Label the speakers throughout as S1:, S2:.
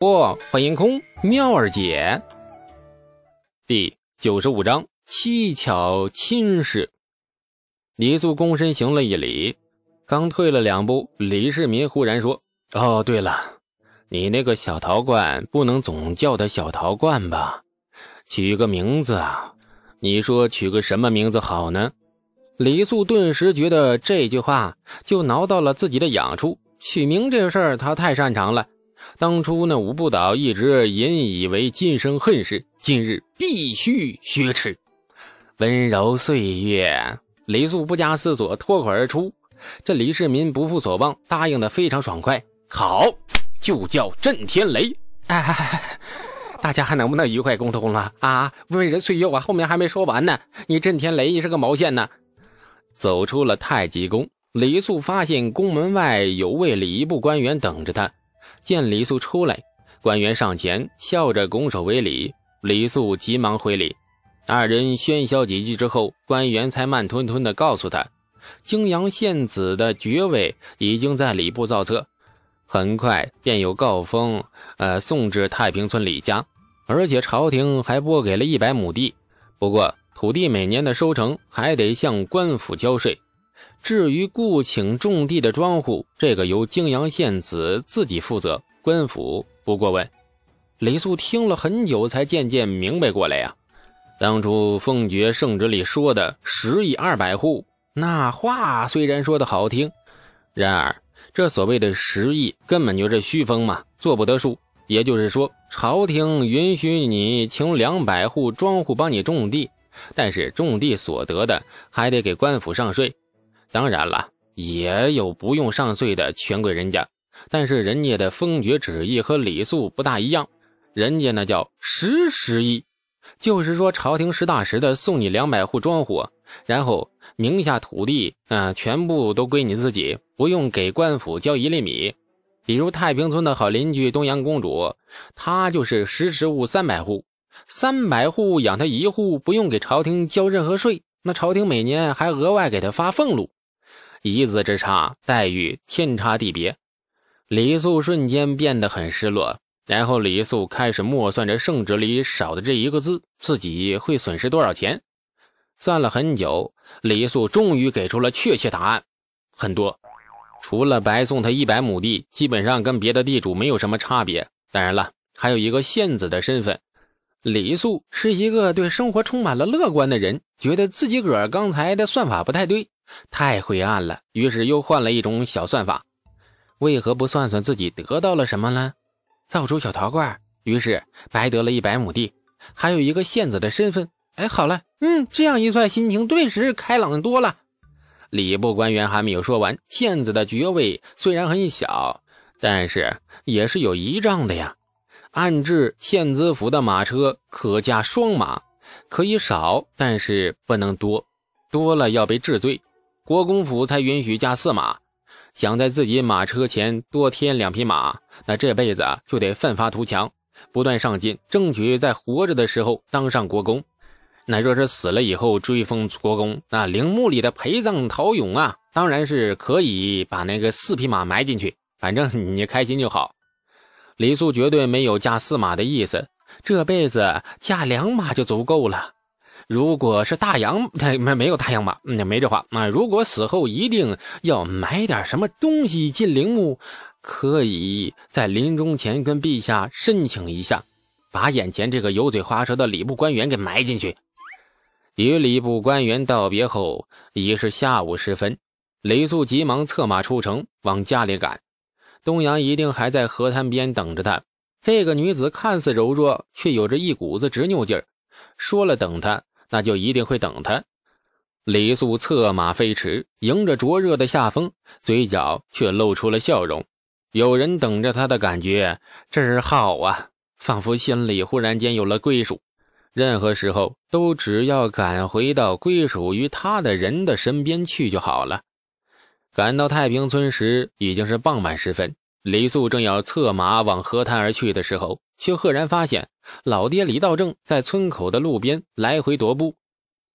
S1: 不，欢迎空妙儿姐。第九十五章七巧亲事。李素躬身行了一礼，刚退了两步，李世民忽然说：“哦，对了，你那个小陶罐不能总叫他小陶罐吧？取个名字啊！你说取个什么名字好呢？”李素顿时觉得这句话就挠到了自己的痒处，取名这事儿他太擅长了。当初那五步岛一直引以为今生恨事，今日必须雪耻。温柔岁月，李素不加思索脱口而出。这李世民不负所望，答应的非常爽快。好，就叫震天雷。哎，大家还能不能愉快沟通了啊？温人岁月我，后面还没说完呢。你震天雷是个毛线呢？走出了太极宫，李素发现宫门外有位礼部官员等着他。见李素出来，官员上前笑着拱手为礼。李素急忙回礼。二人喧嚣几句之后，官员才慢吞吞地告诉他，泾阳县子的爵位已经在礼部造册，很快便有诰封，呃，送至太平村李家，而且朝廷还拨给了一百亩地。不过土地每年的收成还得向官府交税。至于雇请种地的庄户，这个由泾阳县子自己负责，官府不过问。李素听了很久，才渐渐明白过来呀。当初封爵圣旨里说的十亿二百户，那话虽然说的好听，然而这所谓的十亿根本就是虚封嘛，做不得数。也就是说，朝廷允许你请两百户庄户帮你种地，但是种地所得的还得给官府上税。当然了，也有不用上税的权贵人家，但是人家的封爵旨意和李素不大一样，人家那叫实实意，就是说朝廷实打实的送你两百户庄户，然后名下土地啊全部都归你自己，不用给官府交一粒米。比如太平村的好邻居东阳公主，她就是实时务三百户，三百户养她一户，不用给朝廷交任何税，那朝廷每年还额外给她发俸禄。一字之差，待遇天差地别。李素瞬间变得很失落，然后李素开始默算着圣旨里少的这一个字，自己会损失多少钱。算了很久，李素终于给出了确切答案：很多。除了白送他一百亩地，基本上跟别的地主没有什么差别。当然了，还有一个县子的身份。李素是一个对生活充满了乐观的人，觉得自己个儿刚才的算法不太对。太灰暗了，于是又换了一种小算法。为何不算算自己得到了什么呢？造出小陶罐，于是白得了一百亩地，还有一个县子的身份。哎，好了，嗯，这样一算，心情顿时开朗多了。礼部官员还没有说完，县子的爵位虽然很小，但是也是有仪仗的呀。按制县知府的马车可加双马，可以少，但是不能多，多了要被治罪。国公府才允许驾四马，想在自己马车前多添两匹马，那这辈子就得奋发图强，不断上进，争取在活着的时候当上国公。那若是死了以后追封国公，那陵墓里的陪葬陶俑啊，当然是可以把那个四匹马埋进去，反正你开心就好。李素绝对没有加四马的意思，这辈子驾两马就足够了。如果是大洋，他 没没有大洋马，那没这话啊。如果死后一定要埋点什么东西进陵墓，可以在临终前跟陛下申请一下，把眼前这个油嘴滑舌的礼部官员给埋进去。与礼部官员道别后，已是下午时分，李素急忙策马出城往家里赶。东阳一定还在河滩边等着他。这个女子看似柔弱，却有着一股子执拗劲儿，说了等他。那就一定会等他。李素策马飞驰，迎着灼热的夏风，嘴角却露出了笑容。有人等着他的感觉真好啊，仿佛心里忽然间有了归属。任何时候都只要赶回到归属于他的人的身边去就好了。赶到太平村时，已经是傍晚时分。李素正要策马往河滩而去的时候，却赫然发现老爹李道正在村口的路边来回踱步。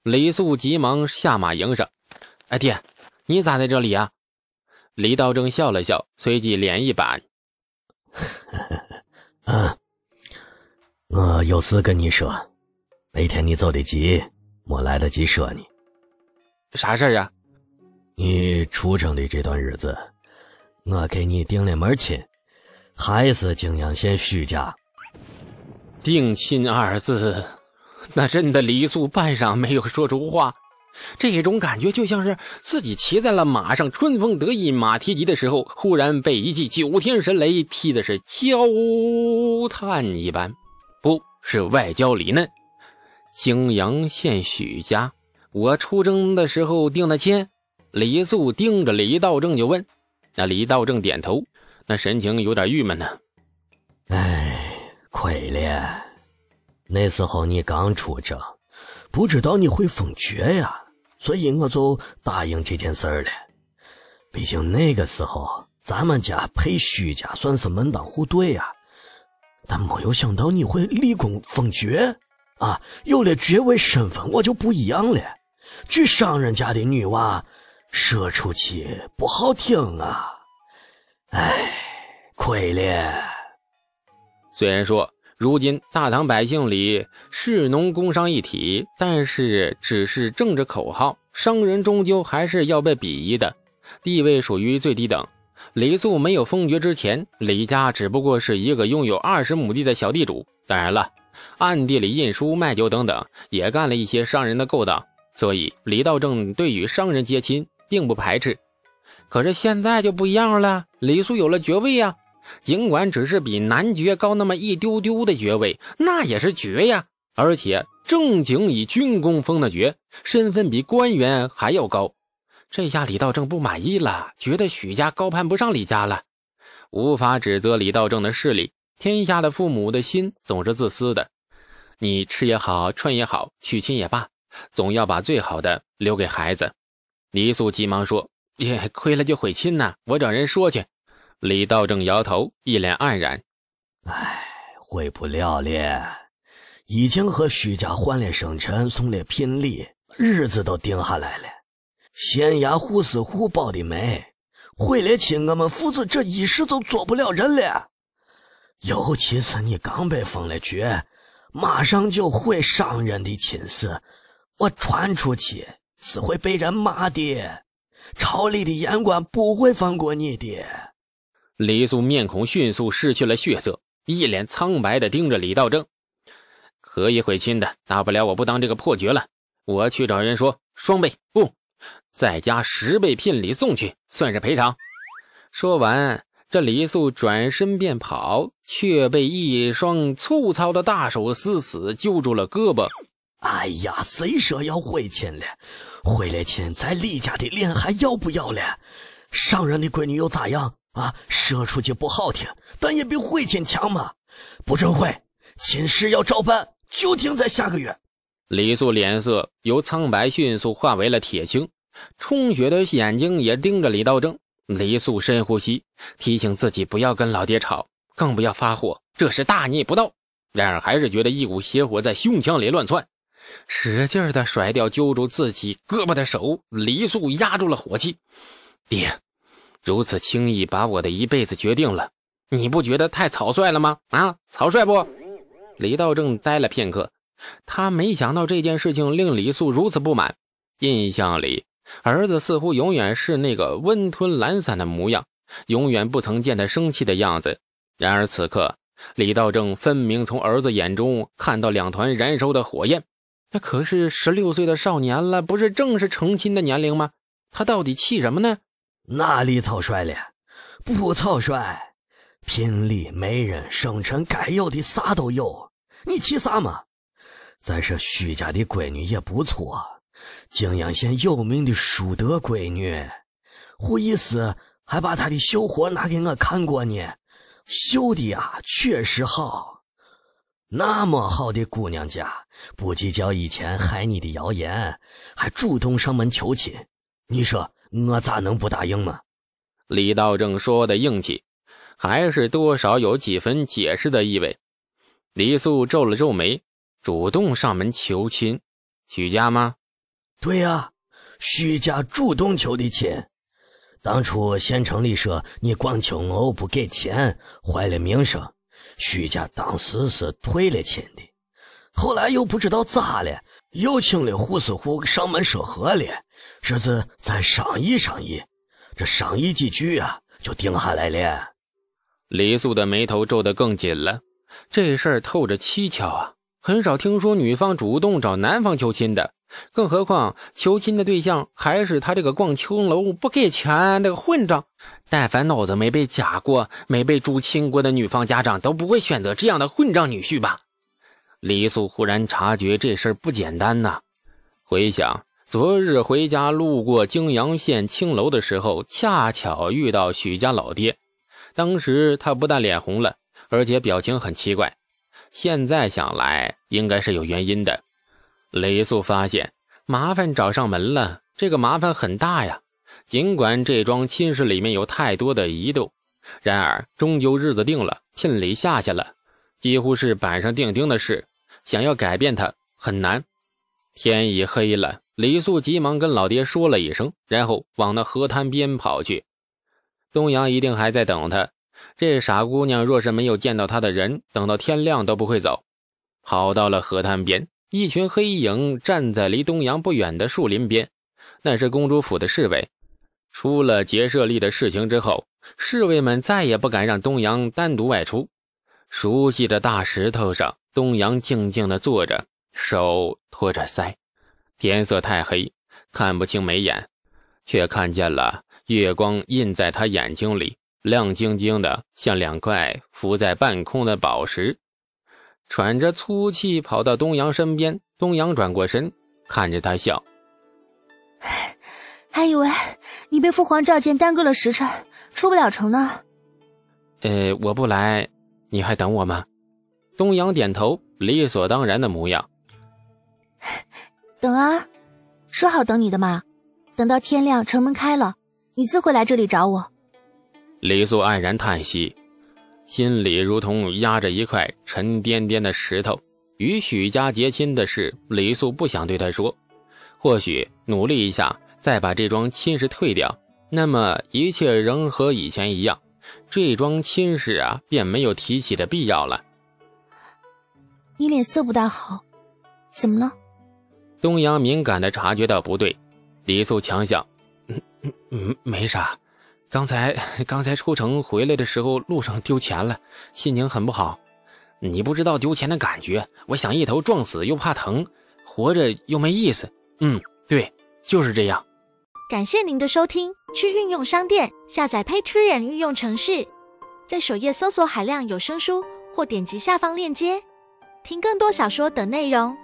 S1: 李素急忙下马迎上：“哎，爹，你咋在这里啊？”
S2: 李道正笑了笑，随即脸一板：“
S3: 啊，
S2: 我有事跟你说，那天你走得急，没来得及说你。
S1: 啥事儿啊？
S2: 你出城的这段日子，我给你定了门亲，还是泾阳县许家。
S1: 定亲二字，那真的李素半晌没有说出话。这种感觉就像是自己骑在了马上，春风得意马蹄疾的时候，忽然被一记九天神雷劈的是焦炭一般。不是外焦里嫩。泾阳县许家，我出征的时候定的亲。李素盯着李道正就问，那李道正点头，那神情有点郁闷呢。
S2: 哎，亏了，那时候你刚出征，不知道你会封爵呀。所以我就答应这件事儿了。毕竟那个时候咱们家配徐家算是门当户对呀，但没有想到你会立功封爵啊！有了爵位身份，我就不一样了。娶商人家的女娃，说出去不好听啊。哎，亏了。
S1: 虽然说。如今大唐百姓里士农工商一体，但是只是政治口号，商人终究还是要被鄙夷的，地位属于最低等。李素没有封爵之前，李家只不过是一个拥有二十亩地的小地主。当然了，暗地里印书卖酒等等，也干了一些商人的勾当。所以李道正对于商人结亲并不排斥。可是现在就不一样了，李素有了爵位呀。尽管只是比男爵高那么一丢丢的爵位，那也是爵呀！而且正经以军功封的爵，身份比官员还要高。这下李道正不满意了，觉得许家高攀不上李家了，无法指责李道正的势力。天下的父母的心总是自私的，你吃也好，穿也好，娶亲也罢，总要把最好的留给孩子。李素急忙说：“也亏了就悔亲呐，我找人说去。”李道正摇头，一脸黯然。
S2: 唉，悔不了了，已经和徐家换了生辰，送了聘礼，日子都定下来了。县衙胡司户报的媒，回了亲，我们父子这一时都做不了人了。尤其是你刚被封了爵，马上就回商人的亲事，我传出去是会被人骂的，朝里的言官不会放过你的。
S1: 李素面孔迅速失去了血色，一脸苍白的盯着李道正。可以悔亲的，大不了我不当这个破爵了，我去找人说双倍不，再加十倍聘礼送去，算是赔偿。说完，这李素转身便跑，却被一双粗糙的大手死死揪住了胳膊。
S2: 哎呀，谁说要回亲了？回了亲，咱李家的脸还要不要了？上人的闺女又咋样？啊，说出去不好听，但也比回亲强嘛。不准回，亲事要照办，就定在下个月。
S1: 李素脸色由苍白迅速化为了铁青，充血的眼睛也盯着李道正。李素深呼吸，提醒自己不要跟老爹吵，更不要发火，这是大逆不道。然而还是觉得一股邪火在胸腔里乱窜，使劲的甩掉揪住自己胳膊的手。李素压住了火气，爹。如此轻易把我的一辈子决定了，你不觉得太草率了吗？啊，草率不？李道正呆了片刻，他没想到这件事情令李素如此不满。印象里，儿子似乎永远是那个温吞懒散的模样，永远不曾见他生气的样子。然而此刻，李道正分明从儿子眼中看到两团燃烧的火焰。那可是十六岁的少年了，不是正是成亲的年龄吗？他到底气什么呢？
S2: 哪里草率了？不草率，聘礼、媒人、生辰，该有的啥都有。你气啥嘛？再说徐家的闺女也不错，泾阳县有名的淑德闺女。胡一思还把她的绣活拿给我看过呢，绣的呀确实好。那么好的姑娘家，不计较以前害你的谣言，还主动上门求亲，你说？我咋能不答应吗？
S1: 李道正说的硬气，还是多少有几分解释的意味。李素皱了皱眉，主动上门求亲，许家吗？
S2: 对呀，许家主动求的亲。当初县城里说你光求偶不给钱，坏了名声。徐家当时是退了亲的，后来又不知道咋了，又请了胡师傅上门说和了，说是再商议商议。这商议几句啊，就定下来了。
S1: 李素的眉头皱得更紧了，这事儿透着蹊跷啊！很少听说女方主动找男方求亲的，更何况求亲的对象还是他这个逛青楼不给钱那个混账。但凡脑子没被夹过、没被猪亲过的女方家长，都不会选择这样的混账女婿吧？李素忽然察觉这事儿不简单呐，回想。昨日回家路过泾阳县青楼的时候，恰巧遇到许家老爹。当时他不但脸红了，而且表情很奇怪。现在想来，应该是有原因的。雷素发现麻烦找上门了，这个麻烦很大呀。尽管这桩亲事里面有太多的疑窦，然而终究日子定了，聘礼下下了，几乎是板上钉钉的事。想要改变它很难。天已黑了。李素急忙跟老爹说了一声，然后往那河滩边跑去。东阳一定还在等他。这傻姑娘若是没有见到他的人，等到天亮都不会走。跑到了河滩边，一群黑影站在离东阳不远的树林边，那是公主府的侍卫。出了劫舍利的事情之后，侍卫们再也不敢让东阳单独外出。熟悉的大石头上，东阳静静地坐着，手托着腮。天色太黑，看不清眉眼，却看见了月光印在他眼睛里，亮晶晶的，像两块浮在半空的宝石。喘着粗气跑到东阳身边，东阳转过身，看着他笑。
S3: 还以为你被父皇召见，耽搁了时辰，出不了城呢。
S1: 呃，我不来，你还等我吗？东阳点头，理所当然的模样。
S3: 等啊，说好等你的嘛。等到天亮，城门开了，你自会来这里找我。
S1: 李素黯然叹息，心里如同压着一块沉甸甸的石头。与许家结亲的事，李素不想对他说。或许努力一下，再把这桩亲事退掉，那么一切仍和以前一样，这桩亲事啊，便没有提起的必要了。
S3: 你脸色不大好，怎么了？
S1: 东阳敏感的察觉到不对，李素强笑：“嗯嗯嗯，没啥，刚才刚才出城回来的时候路上丢钱了，心情很不好。你不知道丢钱的感觉，我想一头撞死又怕疼，活着又没意思。嗯，对，就是这样。”
S4: 感谢您的收听，去运用商店下载 Patreon 运用城市，在首页搜索海量有声书，或点击下方链接听更多小说等内容。